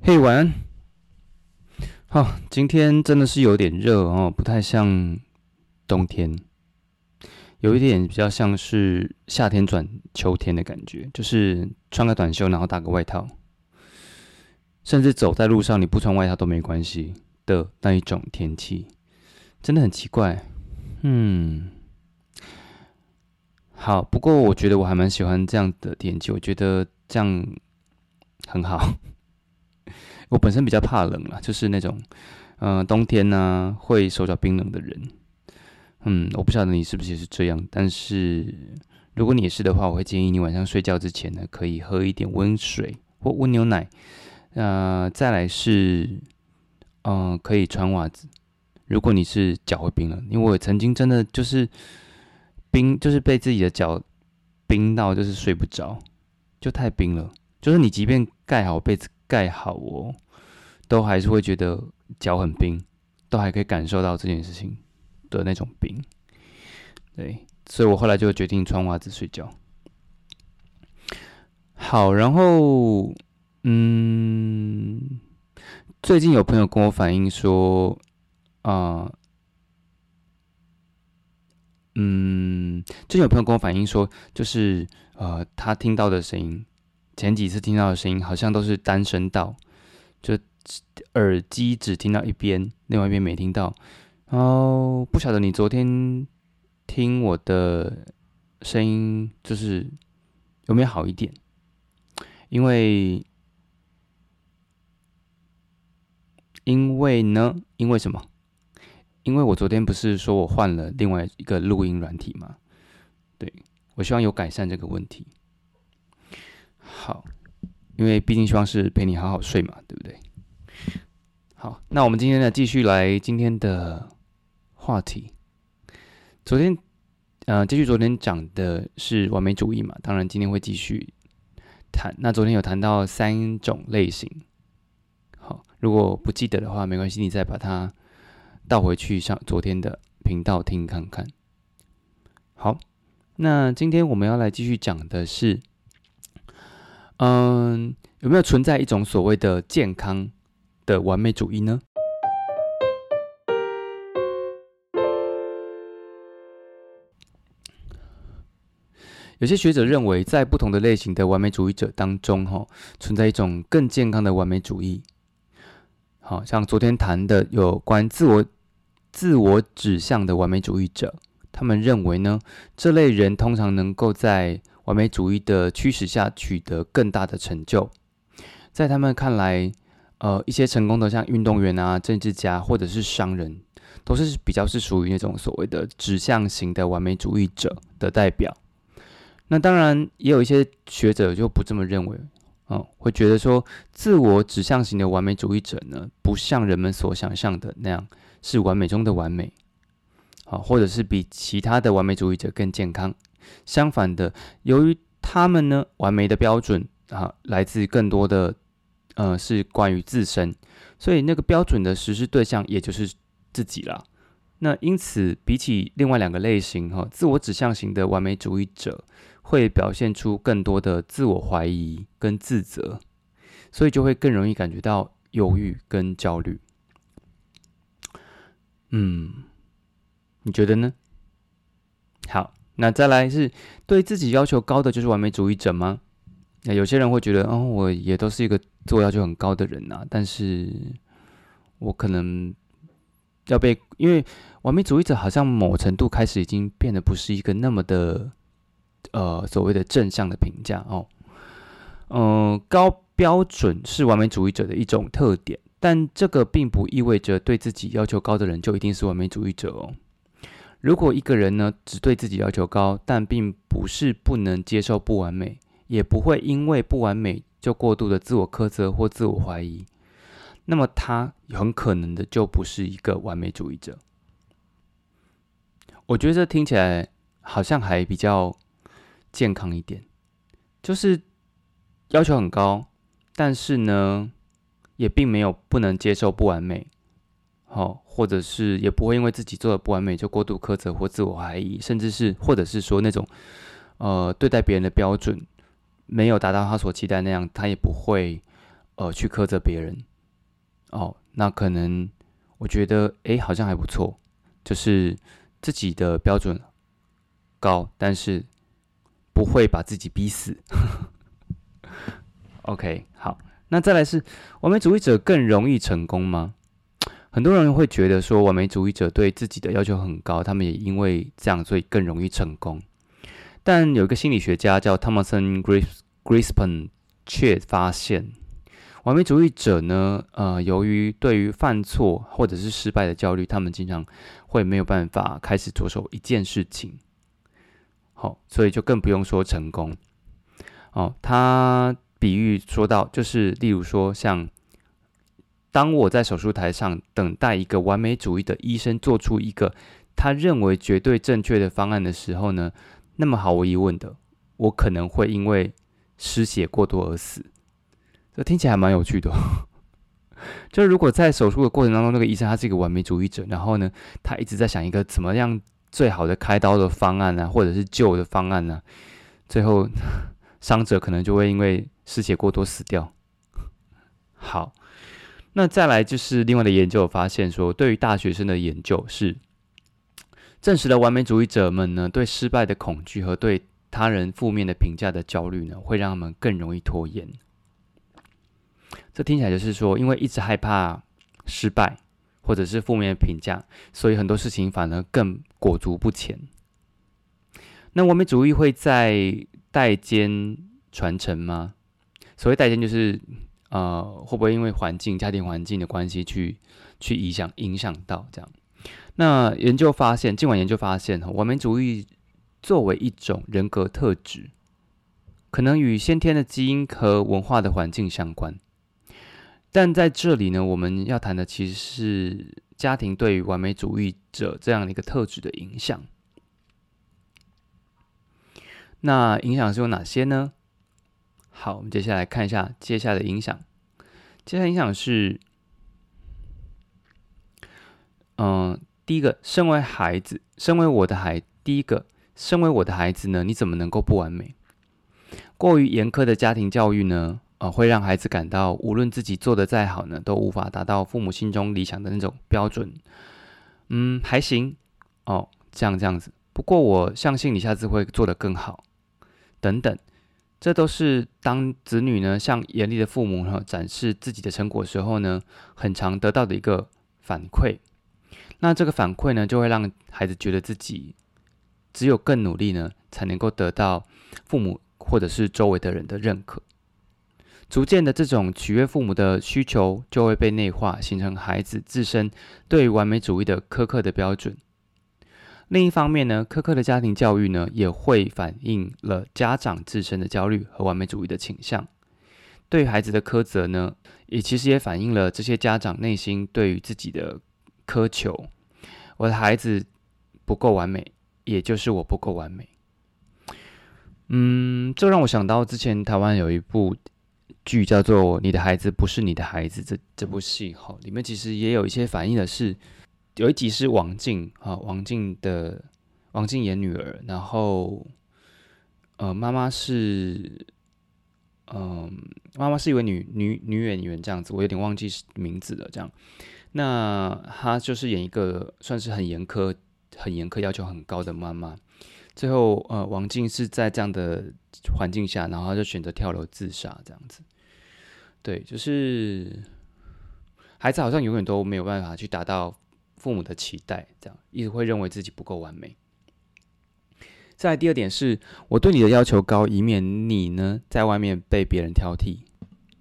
嘿，晚安。好，今天真的是有点热哦，不太像冬天，有一点比较像是夏天转秋天的感觉，就是穿个短袖，然后搭个外套，甚至走在路上你不穿外套都没关系的那一种天气，真的很奇怪。嗯，好，不过我觉得我还蛮喜欢这样的天气，我觉得这样很好。我本身比较怕冷啦，就是那种，嗯，冬天呢会手脚冰冷的人。嗯，我不晓得你是不是也是这样，但是如果你也是的话，我会建议你晚上睡觉之前呢，可以喝一点温水或温牛奶。呃，再来是，嗯，可以穿袜子。如果你是脚会冰冷，因为我曾经真的就是冰，就是被自己的脚冰到，就是睡不着，就太冰了。就是你即便盖好被子。盖好哦，都还是会觉得脚很冰，都还可以感受到这件事情的那种冰。对，所以我后来就决定穿袜子睡觉。好，然后，嗯，最近有朋友跟我反映说，啊，嗯，最近有朋友跟我反映说，就是呃，他听到的声音。前几次听到的声音好像都是单声道，就耳机只听到一边，另外一边没听到。然后不晓得你昨天听我的声音就是有没有好一点？因为因为呢？因为什么？因为我昨天不是说我换了另外一个录音软体吗？对我希望有改善这个问题。好，因为毕竟希望是陪你好好睡嘛，对不对？好，那我们今天呢，继续来今天的话题。昨天，呃，继续昨天讲的是完美主义嘛，当然今天会继续谈。那昨天有谈到三种类型，好，如果不记得的话，没关系，你再把它倒回去上昨天的频道听看看。好，那今天我们要来继续讲的是。嗯，有没有存在一种所谓的健康的完美主义呢？有些学者认为，在不同的类型的完美主义者当中，哈，存在一种更健康的完美主义。好像昨天谈的有关自我、自我指向的完美主义者，他们认为呢，这类人通常能够在完美主义的驱使下取得更大的成就，在他们看来，呃，一些成功的像运动员啊、政治家或者是商人，都是比较是属于那种所谓的指向型的完美主义者的代表。那当然也有一些学者就不这么认为，哦，会觉得说，自我指向型的完美主义者呢，不像人们所想象的那样是完美中的完美，好，或者是比其他的完美主义者更健康。相反的，由于他们呢，完美的标准啊，来自更多的，呃，是关于自身，所以那个标准的实施对象也就是自己了。那因此，比起另外两个类型哈，自我指向型的完美主义者会表现出更多的自我怀疑跟自责，所以就会更容易感觉到忧郁跟焦虑。嗯，你觉得呢？好。那再来是对自己要求高的就是完美主义者吗？那有些人会觉得，哦，我也都是一个自我要求很高的人呐，但是我可能要被，因为完美主义者好像某程度开始已经变得不是一个那么的，呃，所谓的正向的评价哦。嗯，高标准是完美主义者的一种特点，但这个并不意味着对自己要求高的人就一定是完美主义者哦。如果一个人呢，只对自己要求高，但并不是不能接受不完美，也不会因为不完美就过度的自我苛责或自我怀疑，那么他很可能的就不是一个完美主义者。我觉得这听起来好像还比较健康一点，就是要求很高，但是呢，也并没有不能接受不完美，好，或者是也不会因为自己做的不完美就过度苛责或自我怀疑，甚至是或者是说那种呃对待别人的标准没有达到他所期待那样，他也不会呃去苛责别人。哦，那可能我觉得哎，好像还不错，就是自己的标准。高，但是不会把自己逼死。OK，好，那再来是完美主义者更容易成功吗？很多人会觉得说，完美主义者对自己的要求很高，他们也因为这样，所以更容易成功。但有一个心理学家叫 Thomason Grispan 却发现，完美主义者呢，呃，由于对于犯错或者是失败的焦虑，他们经常会没有办法开始着手一件事情。好，所以就更不用说成功。哦，他比喻说到，就是例如说，像当我在手术台上等待一个完美主义的医生做出一个他认为绝对正确的方案的时候呢，那么毫无疑问的，我可能会因为失血过多而死。这听起来还蛮有趣的。就是如果在手术的过程当中，那个医生他是一个完美主义者，然后呢，他一直在想一个怎么样。最好的开刀的方案呢，或者是救的方案呢，最后 伤者可能就会因为失血过多死掉。好，那再来就是另外的研究发现说，对于大学生的研究是证实了完美主义者们呢对失败的恐惧和对他人负面的评价的焦虑呢，会让他们更容易拖延。这听起来就是说，因为一直害怕失败。或者是负面的评价，所以很多事情反而更裹足不前。那完美主义会在代间传承吗？所谓代间，就是呃，会不会因为环境、家庭环境的关系去去影响影响到这样？那研究发现，尽管研究发现，完美主义作为一种人格特质，可能与先天的基因和文化的环境相关。但在这里呢，我们要谈的其实是家庭对于完美主义者这样的一个特质的影响。那影响是有哪些呢？好，我们接下来看一下接下来的影响。接下来影响是，嗯，第一个，身为孩子，身为我的孩，第一个，身为我的孩子呢，你怎么能够不完美？过于严苛的家庭教育呢？呃，会让孩子感到，无论自己做的再好呢，都无法达到父母心中理想的那种标准。嗯，还行哦，这样这样子。不过我相信你下次会做得更好。等等，这都是当子女呢向严厉的父母呢展示自己的成果时候呢，很常得到的一个反馈。那这个反馈呢，就会让孩子觉得自己只有更努力呢，才能够得到父母或者是周围的人的认可。逐渐的，这种取悦父母的需求就会被内化，形成孩子自身对完美主义的苛刻的标准。另一方面呢，苛刻的家庭教育呢，也会反映了家长自身的焦虑和完美主义的倾向。对孩子的苛责呢，也其实也反映了这些家长内心对于自己的苛求。我的孩子不够完美，也就是我不够完美。嗯，这让我想到之前台湾有一部。剧叫做《你的孩子不是你的孩子》，这这部戏哈，里面其实也有一些反映的是，有一集是王静啊，王静的王静演女儿，然后呃，妈妈是嗯，妈妈是一位女女女演员这样子，我有点忘记名字了。这样，那她就是演一个算是很严苛、很严苛、要求很高的妈妈。最后，呃，王静是在这样的环境下，然后就选择跳楼自杀，这样子。对，就是孩子好像永远都没有办法去达到父母的期待，这样一直会认为自己不够完美。再来第二点是，我对你的要求高，以免你呢在外面被别人挑剔。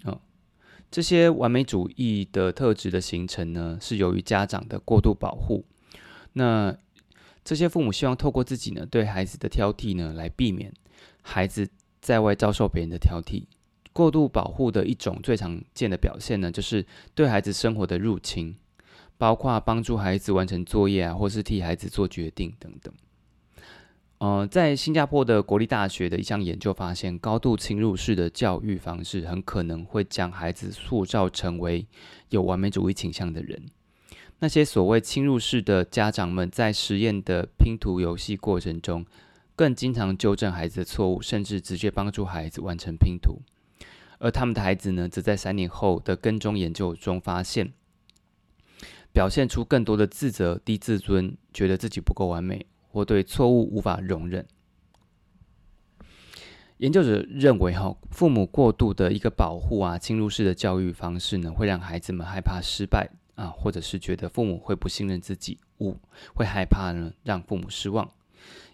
哦，这些完美主义的特质的形成呢，是由于家长的过度保护。那这些父母希望透过自己呢对孩子的挑剔呢，来避免孩子在外遭受别人的挑剔。过度保护的一种最常见的表现呢，就是对孩子生活的入侵，包括帮助孩子完成作业啊，或是替孩子做决定等等。呃，在新加坡的国立大学的一项研究发现，高度侵入式的教育方式很可能会将孩子塑造成为有完美主义倾向的人。那些所谓侵入式的家长们，在实验的拼图游戏过程中，更经常纠正孩子的错误，甚至直接帮助孩子完成拼图。而他们的孩子呢，则在三年后的跟踪研究中发现，表现出更多的自责、低自尊，觉得自己不够完美。或对错误无法容忍。研究者认为，哈，父母过度的一个保护啊、侵入式的教育方式呢，会让孩子们害怕失败啊，或者是觉得父母会不信任自己，五会害怕呢让父母失望，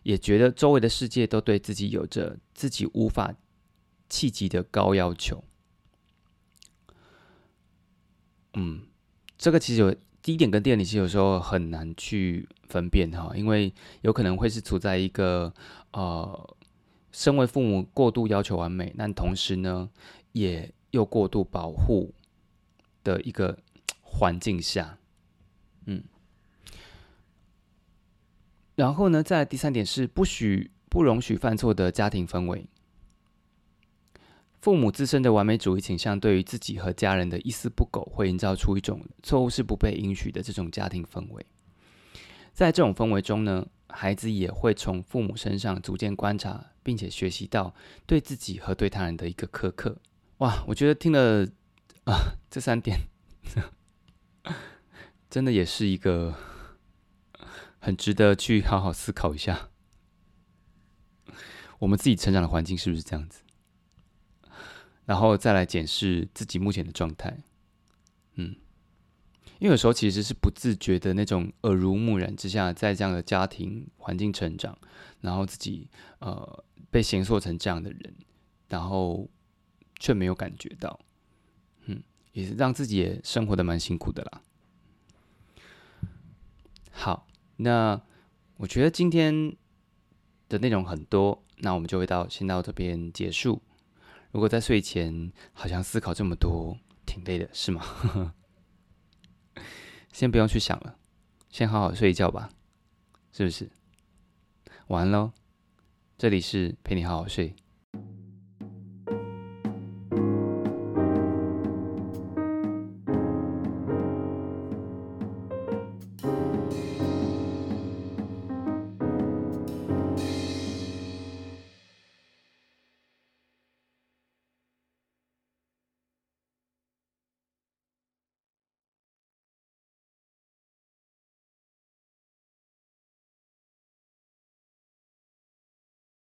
也觉得周围的世界都对自己有着自己无法企及的高要求。嗯，这个其实有。第一点跟第二点其实有时候很难去分辨哈，因为有可能会是处在一个呃，身为父母过度要求完美，但同时呢，也又过度保护的一个环境下，嗯，然后呢，在第三点是不许不容许犯错的家庭氛围。父母自身的完美主义倾向，对于自己和家人的一丝不苟，会营造出一种错误是不被允许的这种家庭氛围。在这种氛围中呢，孩子也会从父母身上逐渐观察，并且学习到对自己和对他人的一个苛刻。哇，我觉得听了啊这三点，真的也是一个很值得去好好思考一下，我们自己成长的环境是不是这样子？然后再来检视自己目前的状态，嗯，因为有时候其实是不自觉的那种耳濡目染之下，在这样的家庭环境成长，然后自己呃被形塑成这样的人，然后却没有感觉到，也是让自己也生活的蛮辛苦的啦。好，那我觉得今天的内容很多，那我们就会到先到这边结束。如果在睡前好像思考这么多，挺累的，是吗？先不用去想了，先好好睡一觉吧，是不是？晚安喽，这里是陪你好好睡。